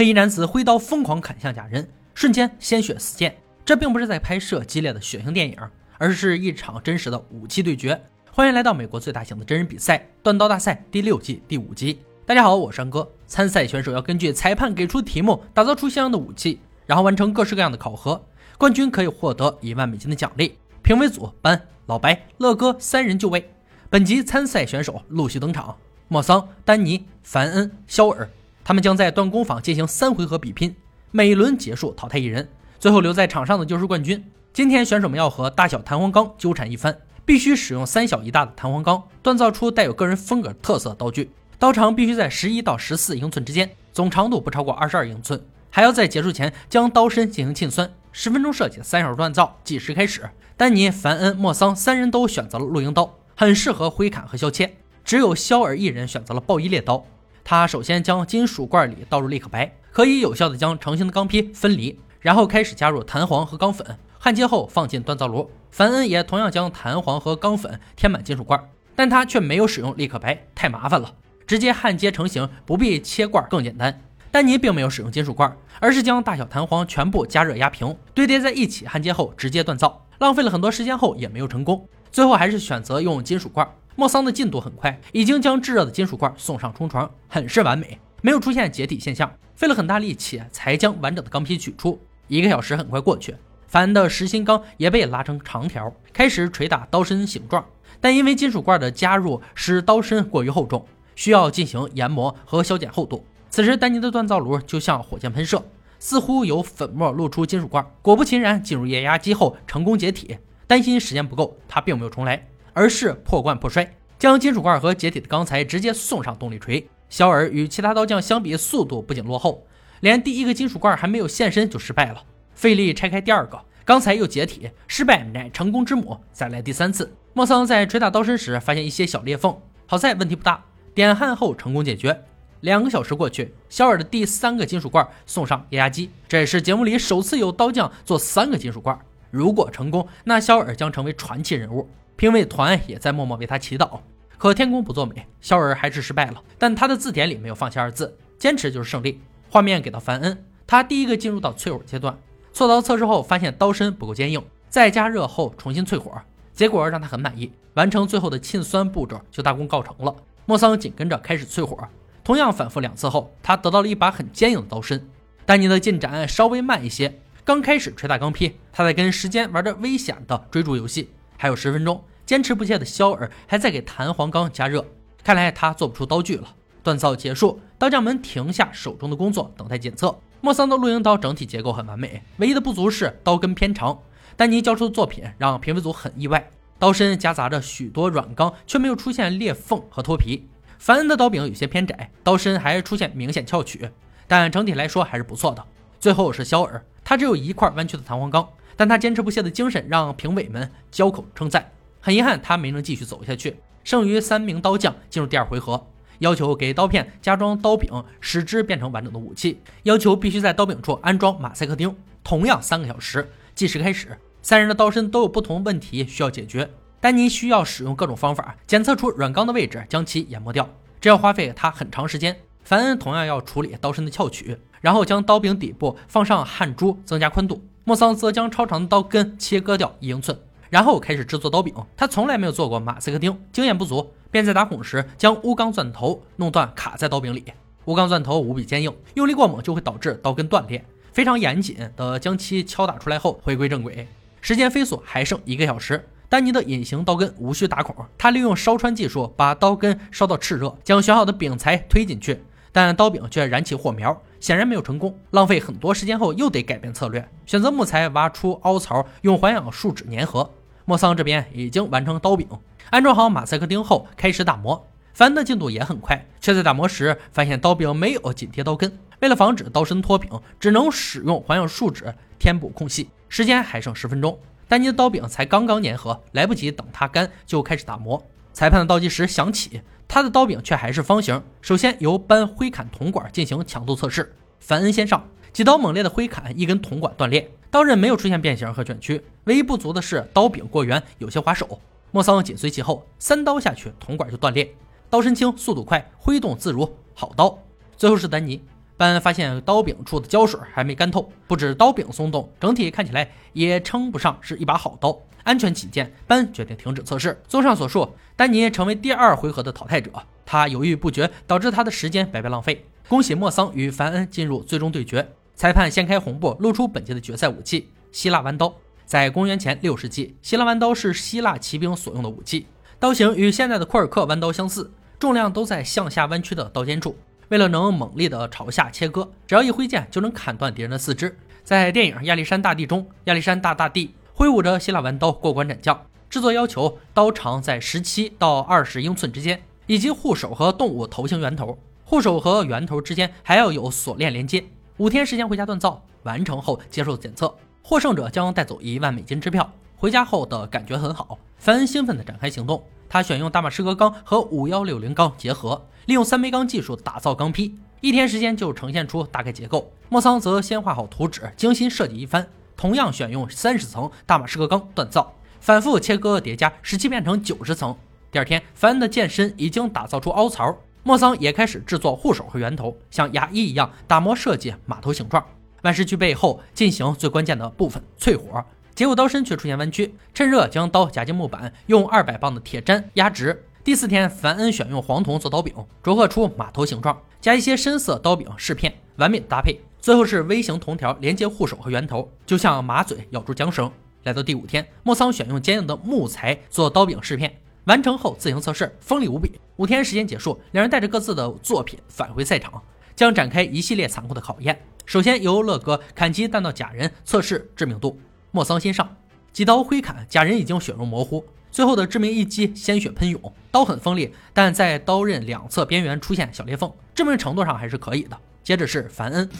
黑衣男子挥刀疯狂砍向假人，瞬间鲜血四溅。这并不是在拍摄激烈的血腥电影，而是一场真实的武器对决。欢迎来到美国最大型的真人比赛——断刀大赛第六季第五集。大家好，我是安哥。参赛选手要根据裁判给出题目，打造出相应的武器，然后完成各式各样的考核。冠军可以获得一万美金的奖励。评委组班、老白、乐哥三人就位。本集参赛选手陆续登场：莫桑、丹尼、凡恩、肖尔。他们将在断工坊进行三回合比拼，每轮结束淘汰一人，最后留在场上的就是冠军。今天选手们要和大小弹簧钢纠缠一番，必须使用三小一大的弹簧钢锻造出带有个人风格特色刀具。刀长必须在十一到十四英寸之间，总长度不超过二十二英寸。还要在结束前将刀身进行沁酸。十分钟设计，三小时锻造，计时开始。丹尼、凡恩、莫桑三人都选择了露营刀，很适合挥砍和削切。只有肖尔一人选择了暴衣猎刀。他首先将金属罐里倒入立可白，可以有效的将成型的钢坯分离，然后开始加入弹簧和钢粉，焊接后放进锻造炉。凡恩也同样将弹簧和钢粉填满金属罐，但他却没有使用立可白，太麻烦了，直接焊接成型，不必切罐更简单。丹尼并没有使用金属罐，而是将大小弹簧全部加热压平，堆叠在一起焊接后直接锻造，浪费了很多时间后也没有成功，最后还是选择用金属罐。莫桑的进度很快，已经将炙热的金属罐送上冲床，很是完美，没有出现解体现象。费了很大力气才将完整的钢坯取出，一个小时很快过去，凡的实心钢也被拉成长条，开始捶打刀身形状。但因为金属罐的加入使刀身过于厚重，需要进行研磨和削减厚度。此时丹尼的锻造炉就像火箭喷射，似乎有粉末露出金属罐，果不其然，进入液压机后成功解体。担心时间不够，他并没有重来。而是破罐破摔，将金属罐和解体的钢材直接送上动力锤。肖尔与其他刀匠相比，速度不仅落后，连第一个金属罐还没有现身就失败了。费力拆开第二个，钢材又解体，失败乃成功之母。再来第三次，莫桑在捶打刀身时发现一些小裂缝，好在问题不大，点焊后成功解决。两个小时过去，肖尔的第三个金属罐送上液压机，这也是节目里首次有刀匠做三个金属罐。如果成功，那肖尔将成为传奇人物。评委团也在默默为他祈祷，可天公不作美，肖尔还是失败了。但他的字典里没有放弃二字，坚持就是胜利。画面给到凡恩，他第一个进入到淬火阶段，锉刀测试后发现刀身不够坚硬，再加热后重新淬火，结果让他很满意。完成最后的沁酸步骤就大功告成了。莫桑紧跟着开始淬火，同样反复两次后，他得到了一把很坚硬的刀身。丹尼的进展稍微慢一些，刚开始锤打钢坯，他在跟时间玩着危险的追逐游戏。还有十分钟，坚持不懈的肖尔还在给弹簧钢加热，看来他做不出刀具了。锻造结束，刀匠们停下手中的工作，等待检测。莫桑的露营刀整体结构很完美，唯一的不足是刀根偏长。丹尼交出的作品让评委组很意外，刀身夹杂着许多软钢，却没有出现裂缝和脱皮。凡恩的刀柄有些偏窄，刀身还出现明显翘曲，但整体来说还是不错的。最后是肖尔，他只有一块弯曲的弹簧钢。但他坚持不懈的精神让评委们交口称赞。很遗憾，他没能继续走下去。剩余三名刀匠进入第二回合，要求给刀片加装刀柄，使之变成完整的武器。要求必须在刀柄处安装马赛克钉，同样三个小时。计时开始，三人的刀身都有不同问题需要解决。丹尼需要使用各种方法检测出软钢的位置，将其研磨掉，这要花费他很长时间。凡恩同样要处理刀身的翘曲，然后将刀柄底部放上焊珠，增加宽度。莫桑则将超长的刀根切割掉一英寸，然后开始制作刀柄。他从来没有做过马赛克钉，经验不足，便在打孔时将钨钢钻头弄断，卡在刀柄里。钨钢钻头无比坚硬，用力过猛就会导致刀根断裂。非常严谨的将其敲打出来后，回归正轨。时间飞速，还剩一个小时。丹尼的隐形刀根无需打孔，他利用烧穿技术把刀根烧到炽热，将选好的柄材推进去。但刀柄却燃起火苗，显然没有成功。浪费很多时间后，又得改变策略，选择木材挖出凹槽，用环氧树脂粘合。莫桑这边已经完成刀柄，安装好马赛克钉后，开始打磨。凡的进度也很快，却在打磨时发现刀柄没有紧贴刀根。为了防止刀身脱柄，只能使用环氧树脂填补空隙。时间还剩十分钟，丹尼的刀柄才刚刚粘合，来不及等它干就开始打磨。裁判的倒计时响起。他的刀柄却还是方形。首先由扳挥砍铜管进行强度测试。凡恩先上，几刀猛烈的挥砍，一根铜管断裂，刀刃没有出现变形和卷曲，唯一不足的是刀柄过圆，有些划手。莫桑紧随其后，三刀下去，铜管就断裂。刀身轻，速度快，挥动自如，好刀。最后是丹尼，班恩发现刀柄处的胶水还没干透，不止刀柄松动，整体看起来也称不上是一把好刀。安全起见，班恩决定停止测试。综上所述，丹尼成为第二回合的淘汰者。他犹豫不决，导致他的时间白白浪费。恭喜莫桑与凡恩进入最终对决。裁判掀开红布，露出本届的决赛武器——希腊弯刀。在公元前六世纪，希腊弯刀是希腊骑兵所用的武器，刀型与现在的库尔克弯刀相似，重量都在向下弯曲的刀尖处。为了能猛烈的朝下切割，只要一挥剑就能砍断敌人的四肢。在电影《亚历山大帝》中，亚历山大大帝挥舞着希腊弯刀过关斩将。制作要求刀长在十七到二十英寸之间，以及护手和动物头型圆头。护手和圆头之间还要有锁链连接。五天时间回家锻造，完成后接受检测。获胜者将带走一万美金支票。回家后的感觉很好，凡恩兴奋地展开行动。他选用大马士革钢和五幺六零钢结合，利用三枚钢技术打造钢坯，一天时间就呈现出大概结构。莫桑则先画好图纸，精心设计一番，同样选用三十层大马士革钢锻造，反复切割叠加，使其变成九十层。第二天，凡恩的剑身已经打造出凹槽，莫桑也开始制作护手和圆头，像牙医一样打磨设计马头形状。万事俱备后，进行最关键的部分——淬火。结果刀身却出现弯曲，趁热将刀夹进木板，用二百磅的铁砧压直。第四天，凡恩选用黄铜做刀柄，琢刻出马头形状，加一些深色刀柄饰片，完美的搭配。最后是微型铜条连接护手和圆头，就像马嘴咬住缰绳。来到第五天，莫桑选用坚硬的木材做刀柄饰片，完成后自行测试，锋利无比。五天时间结束，两人带着各自的作品返回赛场，将展开一系列残酷的考验。首先由乐哥砍击弹道假人测试致命度，莫桑先上，几刀挥砍，假人已经血肉模糊。最后的致命一击，鲜血喷涌，刀很锋利，但在刀刃两侧边缘出现小裂缝，致命程度上还是可以的。接着是凡恩，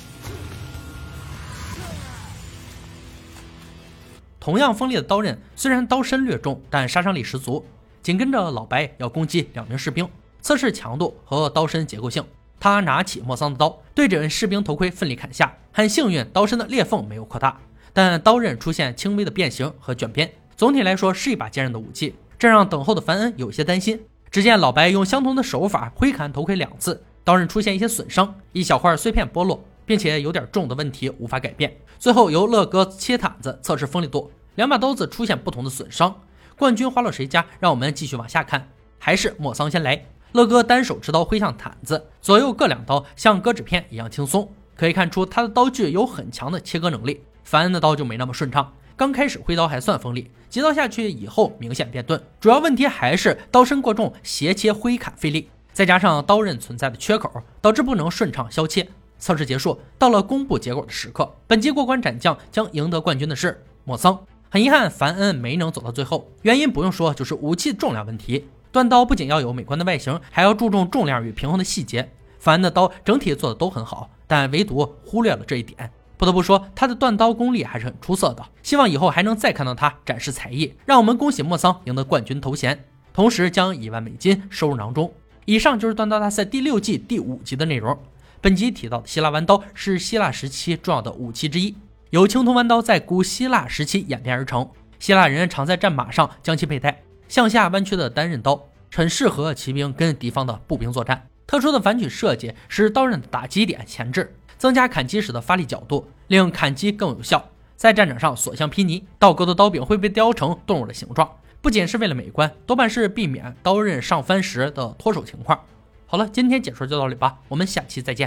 同样锋利的刀刃，虽然刀身略重，但杀伤力十足。紧跟着老白要攻击两名士兵，测试强度和刀身结构性。他拿起莫桑的刀，对准士兵头盔奋力砍下。很幸运，刀身的裂缝没有扩大，但刀刃出现轻微的变形和卷边。总体来说是一把坚韧的武器，这让等候的凡恩有些担心。只见老白用相同的手法挥砍头盔两次，刀刃出现一些损伤，一小块碎片剥落，并且有点重的问题无法改变。最后由乐哥切毯子测试锋利度，两把刀子出现不同的损伤。冠军花落谁家？让我们继续往下看，还是莫桑先来。乐哥单手持刀挥向毯子，左右各两刀，像割纸片一样轻松。可以看出他的刀具有很强的切割能力。凡恩的刀就没那么顺畅，刚开始挥刀还算锋利，几刀下去以后明显变钝。主要问题还是刀身过重，斜切挥砍费力，再加上刀刃存在的缺口，导致不能顺畅削切。测试结束，到了公布结果的时刻。本集过关斩将将赢得冠军的是莫桑。很遗憾，凡恩没能走到最后，原因不用说，就是武器重量问题。断刀不仅要有美观的外形，还要注重重量与平衡的细节。凡恩的刀整体做的都很好，但唯独忽略了这一点。不得不说，他的断刀功力还是很出色的。希望以后还能再看到他展示才艺。让我们恭喜莫桑赢得冠军头衔，同时将一万美金收入囊中。以上就是断刀大赛第六季第五集的内容。本集提到的希腊弯刀是希腊时期重要的武器之一，由青铜弯刀在古希腊时期演变而成。希腊人常在战马上将其佩戴。向下弯曲的单刃刀很适合骑兵跟敌方的步兵作战。特殊的反曲设计使刀刃的打击点前置，增加砍击时的发力角度，令砍击更有效。在战场上所向披靡。倒钩的刀柄会被雕成动物的形状，不仅是为了美观，多半是避免刀刃上翻时的脱手情况。好了，今天解说就到这里吧，我们下期再见。